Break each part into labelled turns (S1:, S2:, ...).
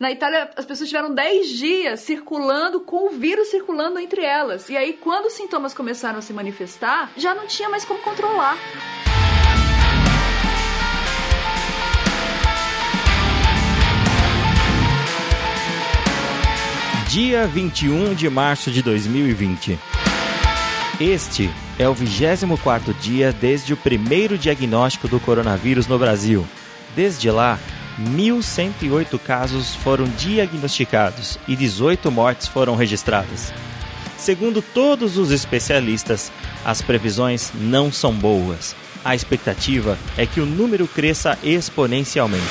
S1: Na Itália, as pessoas tiveram 10 dias circulando com o vírus circulando entre elas. E aí, quando os sintomas começaram a se manifestar, já não tinha mais como controlar.
S2: Dia 21 de março de 2020. Este é o 24º dia desde o primeiro diagnóstico do coronavírus no Brasil. Desde lá, 1.108 casos foram diagnosticados e 18 mortes foram registradas. Segundo todos os especialistas, as previsões não são boas. A expectativa é que o número cresça exponencialmente.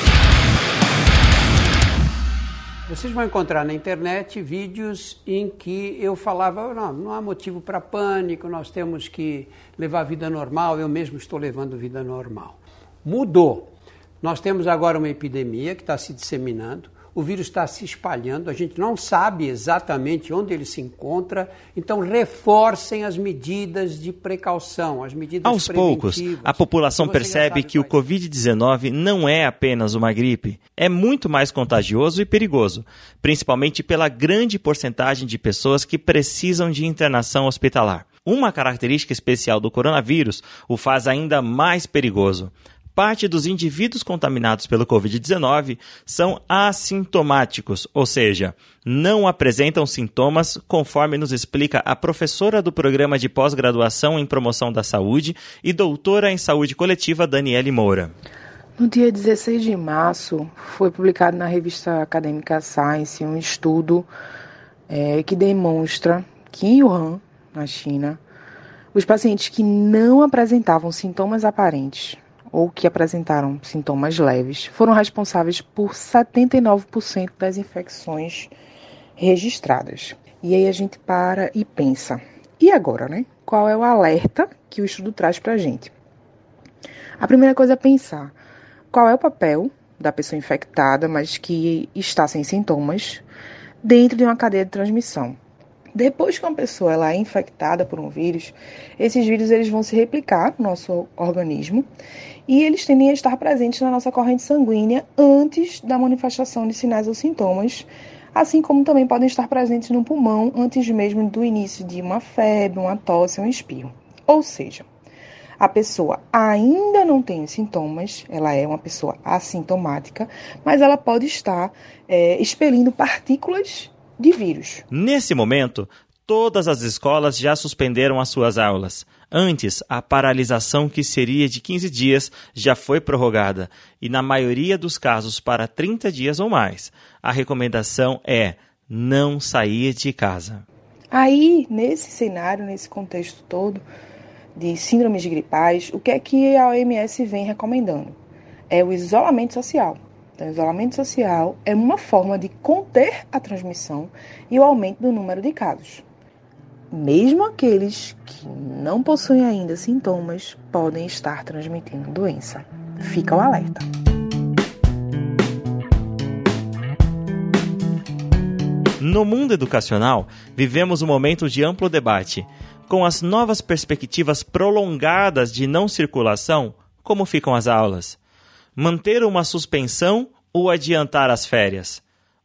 S3: Vocês vão encontrar na internet vídeos em que eu falava: não, não há motivo para pânico, nós temos que levar a vida normal, eu mesmo estou levando vida normal. Mudou. Nós temos agora uma epidemia que está se disseminando o vírus está se espalhando, a gente não sabe exatamente onde ele se encontra, então reforcem as medidas de precaução, as medidas
S2: Aos poucos, a população percebe que o Covid-19 não é apenas uma gripe, é muito mais contagioso e perigoso, principalmente pela grande porcentagem de pessoas que precisam de internação hospitalar. Uma característica especial do coronavírus o faz ainda mais perigoso parte dos indivíduos contaminados pelo Covid-19 são assintomáticos, ou seja, não apresentam sintomas, conforme nos explica a professora do programa de pós-graduação em promoção da saúde e doutora em saúde coletiva Daniele Moura.
S4: No dia 16 de março, foi publicado na revista acadêmica Science um estudo é, que demonstra que em Wuhan, na China, os pacientes que não apresentavam sintomas aparentes ou que apresentaram sintomas leves foram responsáveis por 79% das infecções registradas. E aí a gente para e pensa: e agora, né? Qual é o alerta que o estudo traz para a gente? A primeira coisa é pensar qual é o papel da pessoa infectada, mas que está sem sintomas, dentro de uma cadeia de transmissão. Depois que uma pessoa ela é infectada por um vírus, esses vírus eles vão se replicar no nosso organismo e eles tendem a estar presentes na nossa corrente sanguínea antes da manifestação de sinais ou sintomas, assim como também podem estar presentes no pulmão antes mesmo do início de uma febre, uma tosse, um espirro. Ou seja, a pessoa ainda não tem sintomas, ela é uma pessoa assintomática, mas ela pode estar é, expelindo partículas de vírus.
S2: Nesse momento, todas as escolas já suspenderam as suas aulas. Antes, a paralisação, que seria de 15 dias, já foi prorrogada, e na maioria dos casos para 30 dias ou mais. A recomendação é não sair de casa.
S4: Aí, nesse cenário, nesse contexto todo de síndromes gripais, o que é que a OMS vem recomendando? É o isolamento social. Então, o isolamento social é uma forma de conter a transmissão e o aumento do número de casos. Mesmo aqueles que não possuem ainda sintomas podem estar transmitindo doença. Fica o alerta.
S2: No mundo educacional, vivemos um momento de amplo debate. Com as novas perspectivas prolongadas de não circulação, como ficam as aulas? Manter uma suspensão ou adiantar as férias?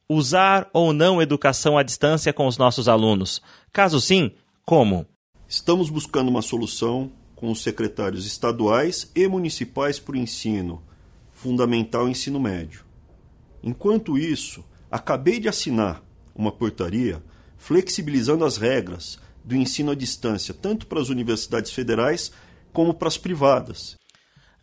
S2: Usar ou não educação à distância com os nossos alunos? Caso sim, como?
S5: Estamos buscando uma solução com os secretários estaduais e municipais para o ensino, fundamental ensino médio. Enquanto isso, acabei de assinar uma portaria flexibilizando as regras do ensino à distância, tanto para as universidades federais como para as privadas.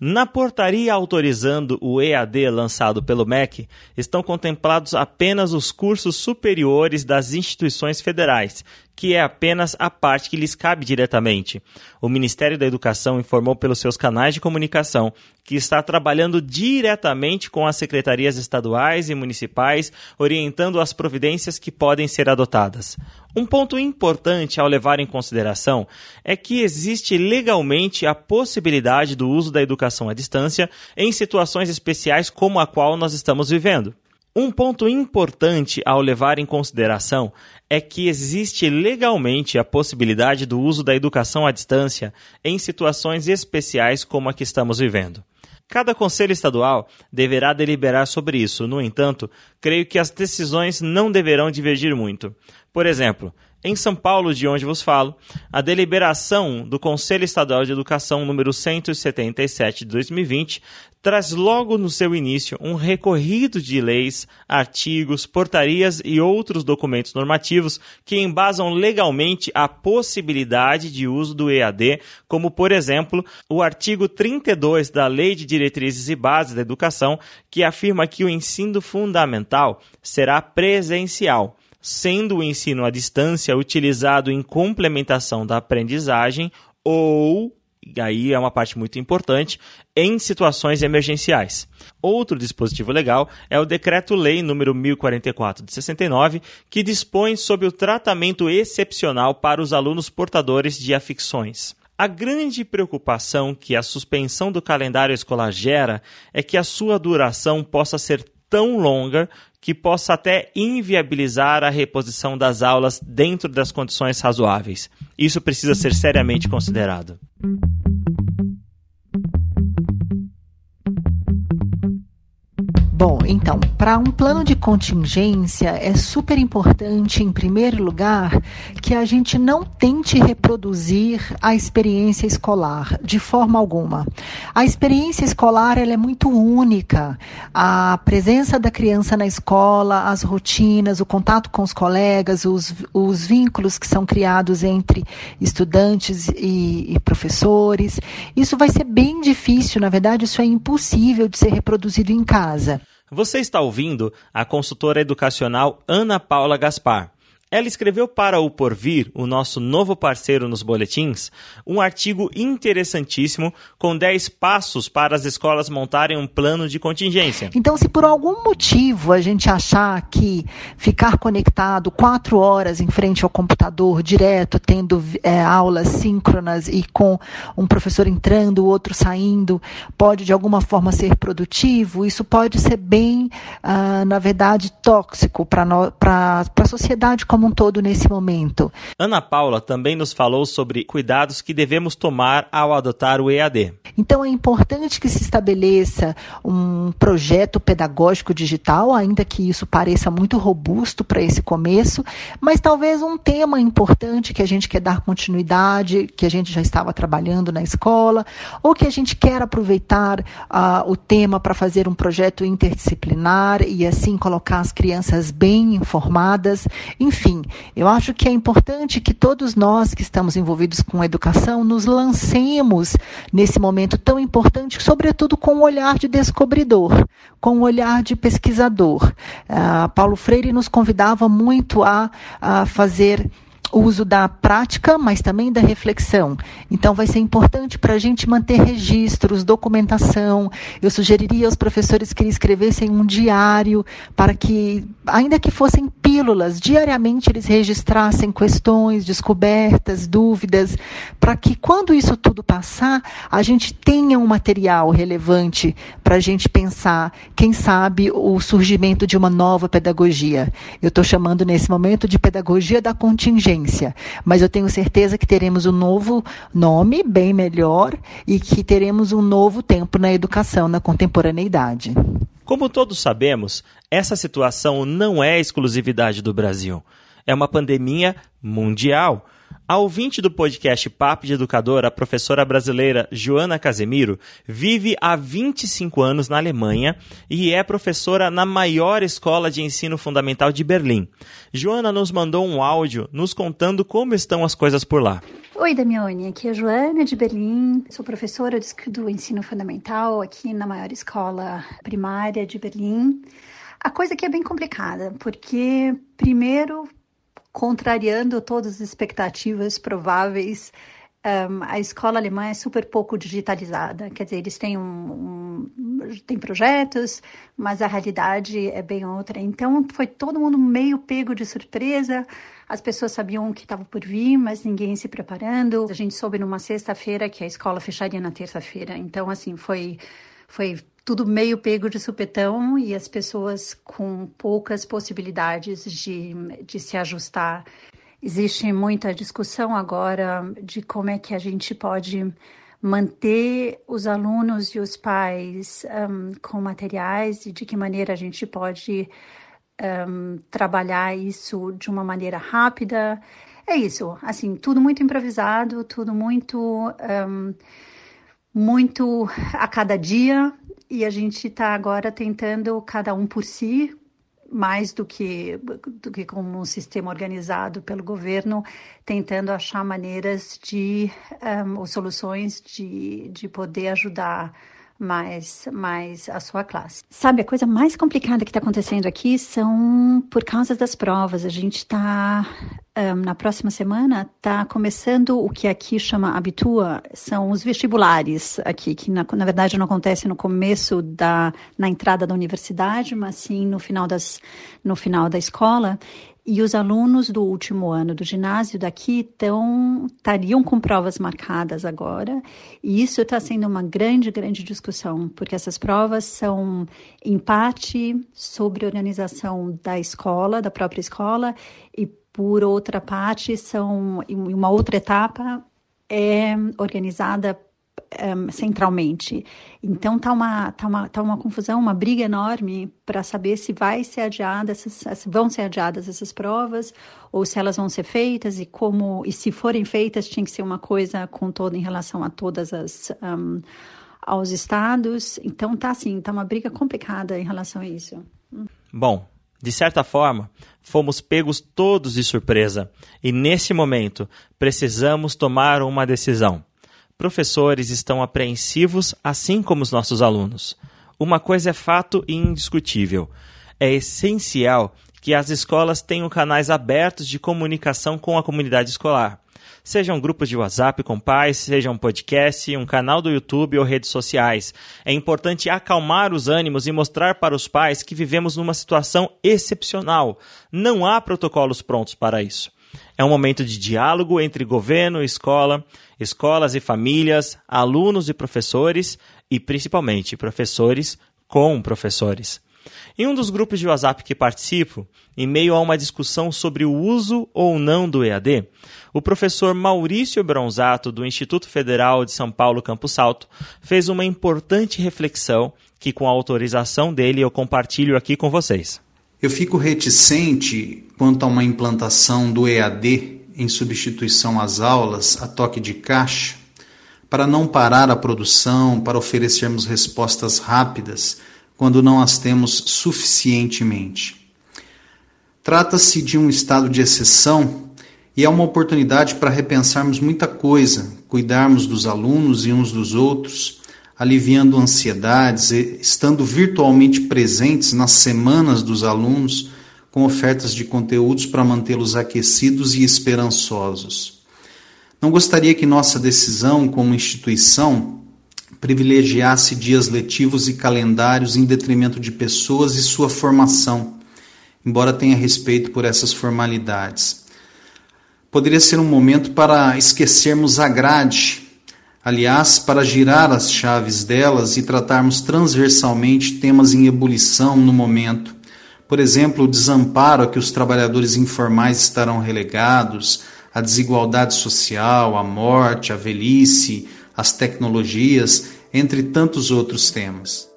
S2: Na portaria autorizando o EAD lançado pelo MEC, estão contemplados apenas os cursos superiores das instituições federais, que é apenas a parte que lhes cabe diretamente. O Ministério da Educação informou pelos seus canais de comunicação que está trabalhando diretamente com as secretarias estaduais e municipais, orientando as providências que podem ser adotadas. Um ponto importante ao levar em consideração é que existe legalmente a possibilidade do uso da educação à distância em situações especiais como a qual nós estamos vivendo. Um ponto importante ao levar em consideração é que existe legalmente a possibilidade do uso da educação à distância em situações especiais como a que estamos vivendo. Cada conselho estadual deverá deliberar sobre isso. No entanto, creio que as decisões não deverão divergir muito. Por exemplo, em São Paulo, de onde vos falo, a deliberação do Conselho Estadual de Educação número 177 de 2020 traz logo no seu início um recorrido de leis, artigos, portarias e outros documentos normativos que embasam legalmente a possibilidade de uso do EAD, como por exemplo, o artigo 32 da Lei de Diretrizes e Bases da Educação, que afirma que o ensino fundamental será presencial sendo o ensino à distância utilizado em complementação da aprendizagem ou e aí é uma parte muito importante, em situações emergenciais. Outro dispositivo legal é o Decreto-Lei número 1044 de 69, que dispõe sobre o tratamento excepcional para os alunos portadores de aficções. A grande preocupação que a suspensão do calendário escolar gera é que a sua duração possa ser tão longa que possa até inviabilizar a reposição das aulas dentro das condições razoáveis. Isso precisa ser seriamente considerado.
S6: Bom, então, para um plano de contingência é super importante, em primeiro lugar, que a gente não tente reproduzir a experiência escolar de forma alguma. A experiência escolar ela é muito única. A presença da criança na escola, as rotinas, o contato com os colegas, os, os vínculos que são criados entre estudantes e, e professores, isso vai ser bem difícil. Na verdade, isso é impossível de ser reproduzido em casa.
S2: Você está ouvindo a consultora educacional Ana Paula Gaspar. Ela escreveu para o Porvir, o nosso novo parceiro nos boletins, um artigo interessantíssimo com 10 passos para as escolas montarem um plano de contingência.
S6: Então, se por algum motivo a gente achar que ficar conectado quatro horas em frente ao computador direto, tendo é, aulas síncronas e com um professor entrando, o outro saindo, pode de alguma forma ser produtivo, isso pode ser bem, ah, na verdade, tóxico para a sociedade como como um todo nesse momento.
S2: Ana Paula também nos falou sobre cuidados que devemos tomar ao adotar o EAD.
S6: Então é importante que se estabeleça um projeto pedagógico digital, ainda que isso pareça muito robusto para esse começo, mas talvez um tema importante que a gente quer dar continuidade, que a gente já estava trabalhando na escola, ou que a gente quer aproveitar uh, o tema para fazer um projeto interdisciplinar e assim colocar as crianças bem informadas, enfim eu acho que é importante que todos nós que estamos envolvidos com a educação nos lancemos nesse momento tão importante, sobretudo com um olhar de descobridor, com um olhar de pesquisador. Uh, Paulo Freire nos convidava muito a, a fazer o uso da prática, mas também da reflexão. Então, vai ser importante para a gente manter registros, documentação. Eu sugeriria aos professores que escrevessem um diário para que, ainda que fossem pílulas, diariamente eles registrassem questões, descobertas, dúvidas, para que quando isso tudo passar, a gente tenha um material relevante para a gente pensar, quem sabe, o surgimento de uma nova pedagogia. Eu estou chamando nesse momento de pedagogia da contingência mas eu tenho certeza que teremos um novo nome, bem melhor, e que teremos um novo tempo na educação, na contemporaneidade.
S2: Como todos sabemos, essa situação não é exclusividade do Brasil. É uma pandemia mundial a ouvinte do podcast Papo de Educador, a professora brasileira Joana Casemiro, vive há 25 anos na Alemanha e é professora na maior escola de ensino fundamental de Berlim. Joana nos mandou um áudio nos contando como estão as coisas por lá.
S7: Oi, Damione, aqui é a Joana de Berlim, sou professora do ensino fundamental aqui na maior escola primária de Berlim. A coisa aqui é bem complicada, porque, primeiro, contrariando todas as expectativas prováveis. Um, a escola alemã é super pouco digitalizada, quer dizer, eles têm, um, um, têm projetos, mas a realidade é bem outra. Então, foi todo mundo meio pego de surpresa. As pessoas sabiam que estava por vir, mas ninguém se preparando. A gente soube numa sexta-feira que a escola fecharia na terça-feira. Então, assim, foi, foi tudo meio pego de supetão e as pessoas com poucas possibilidades de, de se ajustar. Existe muita discussão agora de como é que a gente pode manter os alunos e os pais um, com materiais e de que maneira a gente pode um, trabalhar isso de uma maneira rápida. É isso, assim, tudo muito improvisado, tudo muito, um, muito a cada dia, e a gente está agora tentando cada um por si, mais do que, do que como um sistema organizado pelo governo, tentando achar maneiras de, um, ou soluções de, de poder ajudar mais, mais a sua classe. Sabe, a coisa mais complicada que está acontecendo aqui são por causa das provas. A gente está, um, na próxima semana, está começando o que aqui chama Habitua, são os vestibulares aqui, que na, na verdade não acontece no começo da, na entrada da universidade, mas sim no final, das, no final da escola. E os alunos do último ano do ginásio daqui estão, estariam com provas marcadas agora, e isso está sendo uma grande, grande discussão, porque essas provas são, em parte, sobre organização da escola, da própria escola, e por outra parte, são, uma outra etapa, é organizada um, centralmente. Então tá uma, tá, uma, tá uma confusão, uma briga enorme para saber se vai ser adiada essas, vão ser adiadas essas provas ou se elas vão ser feitas e como e se forem feitas tinha que ser uma coisa com todo em relação a todas as um, aos estados. Então tá assim, tá uma briga complicada em relação a isso.
S2: Bom, de certa forma, fomos pegos todos de surpresa e, nesse momento, precisamos tomar uma decisão professores estão apreensivos, assim como os nossos alunos. Uma coisa é fato e indiscutível: é essencial que as escolas tenham canais abertos de comunicação com a comunidade escolar. Sejam grupos de WhatsApp com pais, seja um podcast, um canal do YouTube ou redes sociais. É importante acalmar os ânimos e mostrar para os pais que vivemos numa situação excepcional. Não há protocolos prontos para isso. É um momento de diálogo entre governo, escola, escolas e famílias, alunos e professores e principalmente professores com professores. Em um dos grupos de WhatsApp que participo, em meio a uma discussão sobre o uso ou não do EAD, o professor Maurício Bronzato, do Instituto Federal de São Paulo Campus Alto, fez uma importante reflexão que, com a autorização dele, eu compartilho aqui com vocês.
S8: Eu fico reticente quanto a uma implantação do EAD em substituição às aulas a toque de caixa, para não parar a produção, para oferecermos respostas rápidas quando não as temos suficientemente. Trata-se de um estado de exceção e é uma oportunidade para repensarmos muita coisa, cuidarmos dos alunos e uns dos outros aliviando ansiedades, estando virtualmente presentes nas semanas dos alunos com ofertas de conteúdos para mantê-los aquecidos e esperançosos. Não gostaria que nossa decisão como instituição privilegiasse dias letivos e calendários em detrimento de pessoas e sua formação, embora tenha respeito por essas formalidades. Poderia ser um momento para esquecermos a grade Aliás, para girar as chaves delas e tratarmos transversalmente temas em ebulição no momento, por exemplo, o desamparo a que os trabalhadores informais estarão relegados, a desigualdade social, a morte, a velhice, as tecnologias, entre tantos outros temas.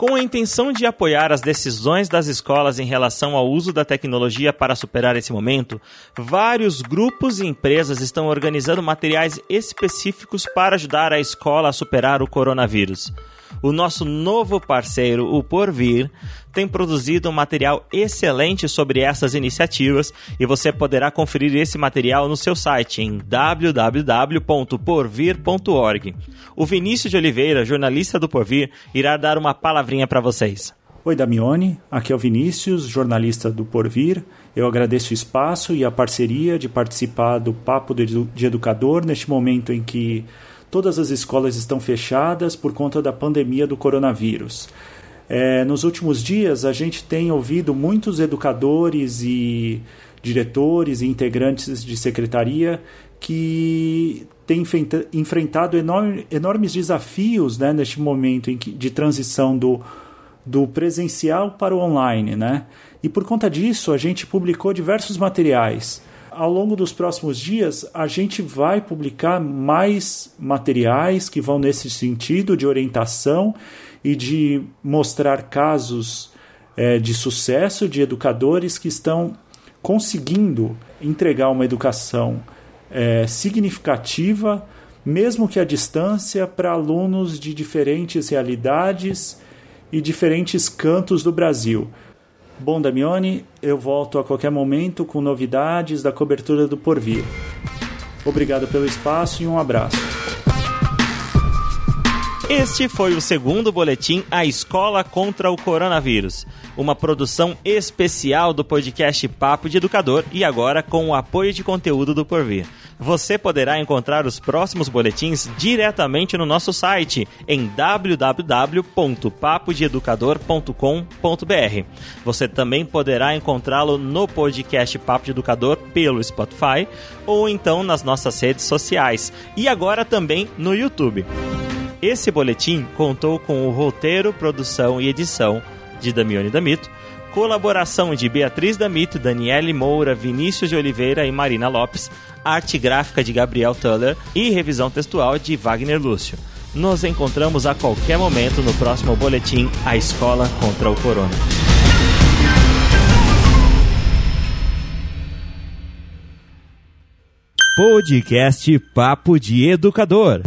S2: Com a intenção de apoiar as decisões das escolas em relação ao uso da tecnologia para superar esse momento, vários grupos e empresas estão organizando materiais específicos para ajudar a escola a superar o coronavírus o nosso novo parceiro, o Porvir, tem produzido um material excelente sobre essas iniciativas e você poderá conferir esse material no seu site em www.porvir.org. O Vinícius de Oliveira, jornalista do Porvir, irá dar uma palavrinha para vocês.
S9: Oi, Damione. Aqui é o Vinícius, jornalista do Porvir. Eu agradeço o espaço e a parceria de participar do Papo de Educador neste momento em que todas as escolas estão fechadas por conta da pandemia do coronavírus. É, nos últimos dias, a gente tem ouvido muitos educadores e diretores e integrantes de secretaria que têm enfrentado enorme, enormes desafios né, neste momento de transição do, do presencial para o online. Né? E por conta disso, a gente publicou diversos materiais Ao longo dos próximos dias, a gente vai publicar mais materiais que vão nesse sentido de orientação e de mostrar casos é, de sucesso de educadores que estão conseguindo entregar uma educação é, significativa, mesmo que à distância, para alunos de diferentes realidades e diferentes cantos do Brasil. Bom, Damione, eu volto a qualquer momento com novidades da cobertura do Porvir. Obrigado pelo espaço e um abraço.
S2: Este foi o segundo boletim A Escola contra o Coronavírus, uma produção especial do podcast Papo de Educador e agora com o apoio de conteúdo do Porvir. Você poderá encontrar os próximos boletins diretamente no nosso site em www.papodeeducador.com.br. Você também poderá encontrá-lo no podcast Papo de Educador pelo Spotify ou então nas nossas redes sociais e agora também no YouTube. Esse boletim contou com o roteiro, produção e edição de Damione Damito, colaboração de Beatriz Damito, Daniele Moura, Vinícius de Oliveira e Marina Lopes, arte gráfica de Gabriel Tuller e revisão textual de Wagner Lúcio. Nos encontramos a qualquer momento no próximo boletim A Escola contra o Corona. Podcast Papo de Educador.